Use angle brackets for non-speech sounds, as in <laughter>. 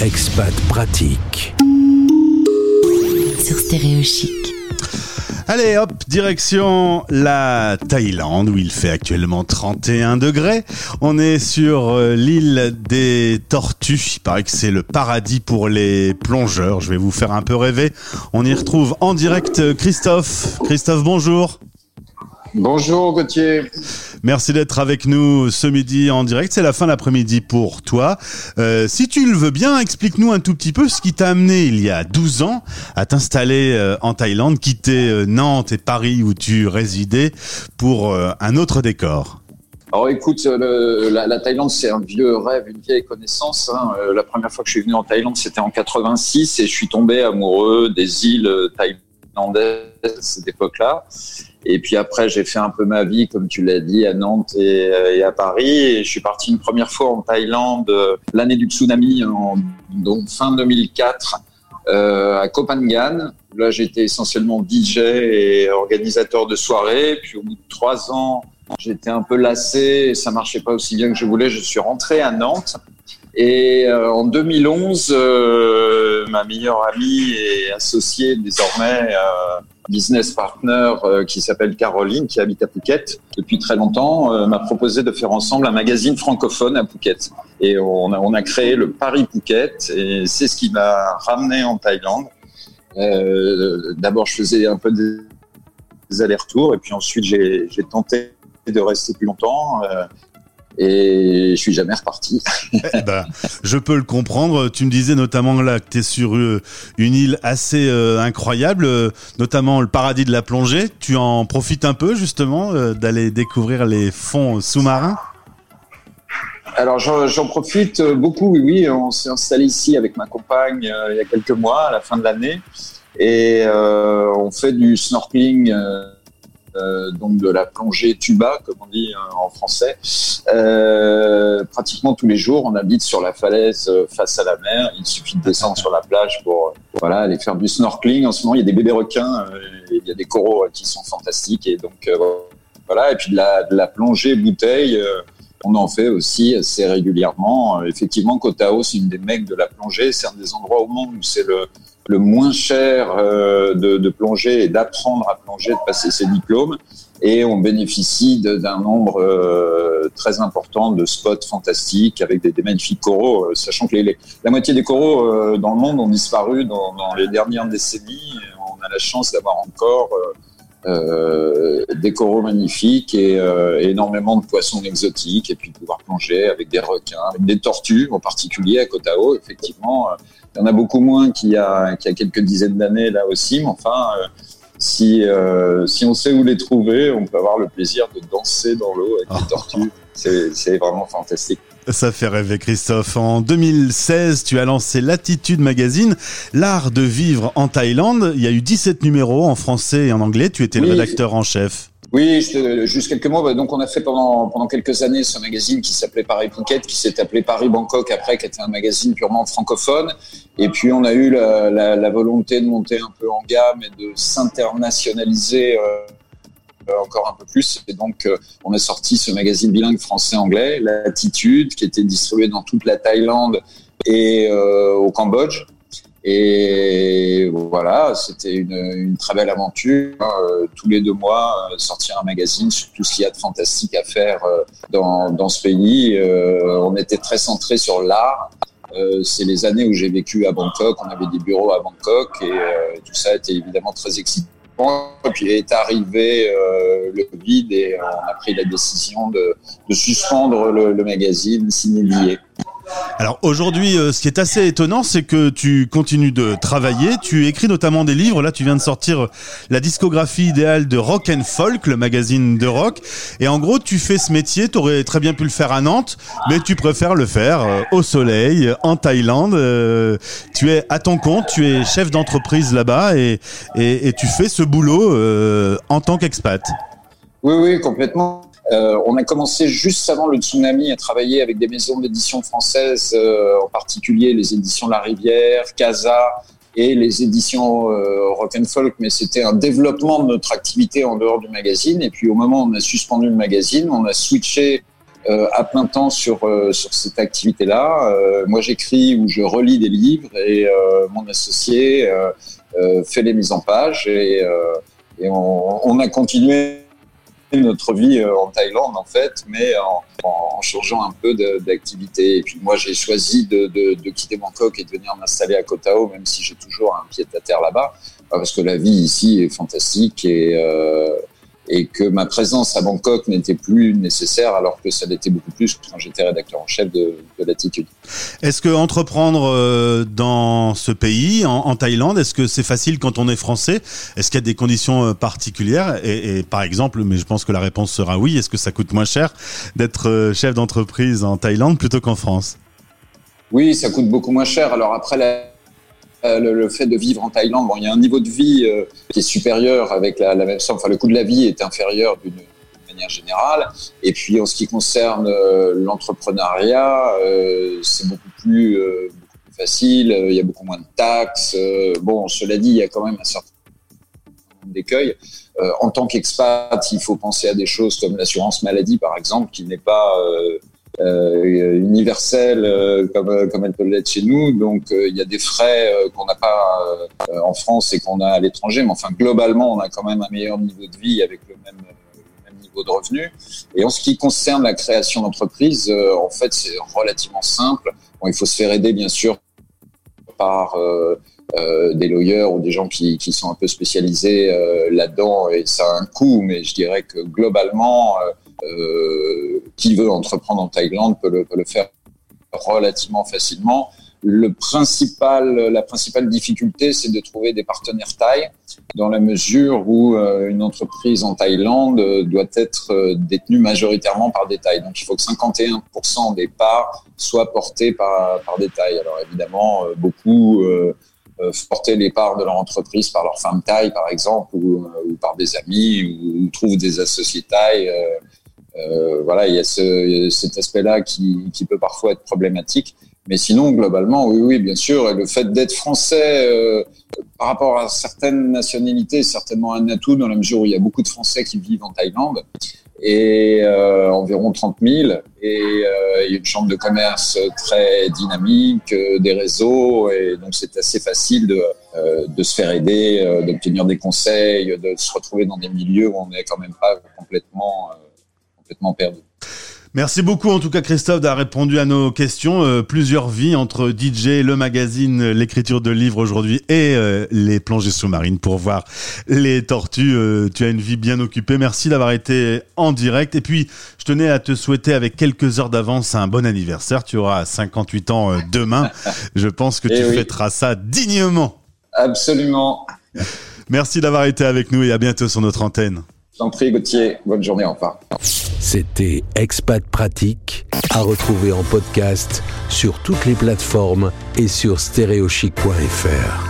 Expat pratique. Sur Stéréo Chic. Allez hop, direction la Thaïlande où il fait actuellement 31 degrés. On est sur euh, l'île des Tortues. Il paraît que c'est le paradis pour les plongeurs. Je vais vous faire un peu rêver. On y retrouve en direct Christophe. Christophe, bonjour. Bonjour Gauthier. Merci d'être avec nous ce midi en direct. C'est la fin d'après-midi pour toi. Euh, si tu le veux bien, explique-nous un tout petit peu ce qui t'a amené il y a 12 ans à t'installer euh, en Thaïlande, quitter euh, Nantes et Paris où tu résidais pour un autre décor. Alors écoute, la, Thaïlande c'est un vieux rêve, une vieille connaissance. Hein. la première fois que je suis venu en Thaïlande c'était en 86 et je suis tombé amoureux des îles thaïlandaises cette époque-là. Et puis après, j'ai fait un peu ma vie, comme tu l'as dit, à Nantes et, euh, à Paris. Et je suis parti une première fois en Thaïlande euh, l'année du tsunami, en, donc fin 2004, euh, à Phangan. Là, j'étais essentiellement DJ et organisateur de soirées. Puis au bout de trois ans, j'étais un peu lassé et ça marchait pas aussi bien que je voulais. Je suis rentré à Nantes. Et euh, en 2011, euh, ma meilleure amie et associée désormais, euh, business partner qui s'appelle Caroline, qui habite à Phuket depuis très longtemps, m'a proposé de faire ensemble un magazine francophone à Phuket. Et on a, on a créé le Paris Phuket, et c'est ce qui m'a ramené en Thaïlande. D'abord, je faisais un peu des, allers-retours, et puis ensuite j'ai tenté de rester plus longtemps et je suis jamais reparti. <laughs> Eh ben, je peux le comprendre. Tu me disais notamment là que tu es sur euh, une île assez euh, incroyable, euh, notamment le paradis de la plongée. Tu en profites un peu justement d'aller découvrir les fonds sous-marins? Alors j'en profite beaucoup, oui, oui. On s'est installé ici avec ma compagne il y a quelques mois, à la fin de l'année, et on fait du snorkeling donc de la plongée tuba, comme on dit euh, en français. Euh, pratiquement tous les jours, on habite sur la falaise face à la mer. Il suffit de descendre sur la plage pour voilà aller faire du snorkeling. En ce moment, il y a des bébés requins, il y a des coraux qui sont fantastiques et donc voilà. Et puis de la, de la plongée bouteille. On en fait aussi assez régulièrement. Effectivement, Kotao, c'est une des mecs de la plongée. C'est un des endroits au monde où c'est le, le moins cher euh, de, de, plonger et d'apprendre à plonger, de passer ses diplômes. Et on bénéficie d'un nombre euh, très important de spots fantastiques avec des, des magnifiques coraux, euh, sachant que les, la moitié des coraux dans le monde ont disparu dans, dans, les dernières décennies. On a la chance d'avoir encore euh, des coraux magnifiques et énormément de poissons exotiques et puis pouvoir plonger avec des requins, avec des tortues en particulier à Kotao. Effectivement, il y en a beaucoup moins qu'il y a, qu'il y a quelques dizaines d'années là aussi, mais enfin, euh, si, euh, si on sait où les trouver, on peut avoir le plaisir de danser dans l'eau avec les tortues. C'est vraiment fantastique. Ça fait rêver Christophe. En 2016, tu as lancé Latitude Magazine, l'art de vivre en Thaïlande. Il y a eu 17 numéros en français et en anglais. Tu étais le rédacteur en chef. Oui, juste quelques mots. Bah, donc, on a fait pendant, pendant quelques années ce magazine qui s'appelait Paris Phuket, qui s'est appelé Paris Bangkok après, qui était un magazine purement francophone. Et puis, on a eu la, la, la volonté de monter un peu en gamme et de s'internationaliser euh, encore un peu plus. Et donc, euh, on a sorti ce magazine bilingue français-anglais, Latitude, qui était distribué dans toute la Thaïlande et euh, au Cambodge. Et voilà, c'était une, une, très belle aventure. Euh, tous les deux mois, euh, sortir un magazine sur tout ce qu'il y a de fantastique à faire euh, dans, dans ce pays. on était très centré sur l'art. c'est les années où j'ai vécu à Bangkok. On avait des bureaux à Bangkok et tout ça était évidemment très excitant. Et puis est arrivé le Covid et on a pris la décision de, de suspendre le, le magazine signé alors aujourd'hui, euh, ce qui est assez étonnant, c'est que tu continues de travailler. Tu écris notamment des livres. Là, tu viens de sortir euh, la discographie idéale de Rock and Folk, le magazine de rock. Et en gros, tu fais ce métier. Tu aurais très bien pu le faire à Nantes, mais tu préfères le faire euh, au soleil, en Thaïlande. tu es à ton compte. Tu es chef d'entreprise là-bas et, et, et, tu fais ce boulot en tant qu'expat. Oui, oui, complètement. Euh, on a commencé juste avant le tsunami à travailler avec des maisons d'édition françaises, euh, en particulier les éditions La Rivière, Casa et les éditions euh, Rock and Folk, mais c'était un développement de notre activité en dehors du magazine. Et puis au moment où on a suspendu le magazine, on a switché à plein temps sur sur cette activité-là. moi, j'écris ou je relis des livres et mon associé fait les mises en page et, et on, on, a continué notre vie en Thaïlande en fait, mais en, en changeant un peu d'activité. Et puis moi, j'ai choisi de, de, de, quitter Bangkok et de venir m'installer à Koh Tao, même si j'ai toujours un pied à terre là-bas, parce que la vie ici est fantastique et euh, et que ma présence à Bangkok n'était plus nécessaire alors que ça l'était beaucoup plus quand j'étais rédacteur en chef de, de Latitude. Est-ce que entreprendre euh, dans ce pays, en, Thaïlande, est-ce que c'est facile quand on est français? Est-ce qu'il y a des conditions euh, particulières? Et, et, par exemple, mais je pense que la réponse sera oui, est-ce que ça coûte moins cher d'être euh, chef d'entreprise en Thaïlande plutôt qu'en France? Oui, ça coûte beaucoup moins cher. Alors après, la euh, le, fait de vivre en Thaïlande, bon, il y a un niveau de vie euh, qui est supérieur avec la, la, même somme. Enfin, le coût de la vie est inférieur d'une manière générale. Et puis, en ce qui concerne euh, l'entrepreneuriat, c'est beaucoup plus, beaucoup plus facile. Il y a beaucoup moins de taxes. bon, cela dit, il y a quand même un certain nombre d'écueils. en tant qu'expat, il faut penser à des choses comme l'assurance maladie, par exemple, qui n'est pas euh, universelle euh, comme, euh, comme elle peut l'être chez nous. Donc il y a des frais qu'on n'a pas en France et qu'on a à l'étranger, mais enfin globalement on a quand même un meilleur niveau de vie avec le même, niveau de revenus. Et en ce qui concerne la création d'entreprise, en fait c'est relativement simple. Bon, il faut se faire aider bien sûr par euh, des lawyers ou des gens qui, qui sont un peu spécialisés euh, là-dedans et ça a un coût, mais je dirais que globalement, euh, qui veut entreprendre en Thaïlande peut le, peut le faire relativement facilement. Le principal, la principale difficulté, c'est de trouver des partenaires thaï, dans la mesure où euh, une entreprise en Thaïlande doit être détenue majoritairement par des Thaïs. Donc, il faut que 51% des parts soient portées par, par des Thaïs. Alors, évidemment, beaucoup euh, euh, les parts de leur entreprise par leur femme taille, par exemple, ou, euh, ou par des amis, ou, ou trouvent des associés taille. Euh, euh, voilà, il y a ce, cet aspect-là qui, peut parfois être problématique. Mais sinon, globalement, oui, oui, bien sûr. Et le fait d'être français euh, par rapport à certaines nationalités, c'est certainement un atout dans la mesure où il y a beaucoup de Français qui vivent en Thaïlande et euh, environ 30 000. Et il y a une chambre de commerce très dynamique, des réseaux, et donc c'est assez facile de, de se faire aider, d'obtenir des conseils, de se retrouver dans des milieux où on n'est quand même pas complètement, complètement perdu. Merci beaucoup en tout cas Christophe d'avoir répondu à nos questions. Euh, plusieurs vies entre DJ, le magazine, l'écriture de livres aujourd'hui et euh, les plongées sous-marines pour voir les tortues. Euh, tu as une vie bien occupée. Merci d'avoir été en direct. Et puis je tenais à te souhaiter avec quelques heures d'avance un bon anniversaire. Tu auras 58 ans demain. <laughs> je pense que tu oui. fêteras ça dignement. Absolument. Merci d'avoir été avec nous et à bientôt sur notre antenne. Prie, Gauthier. Bonne journée. C'était Expat Pratique, à retrouver en podcast sur toutes les plateformes et sur stéréochic.fr.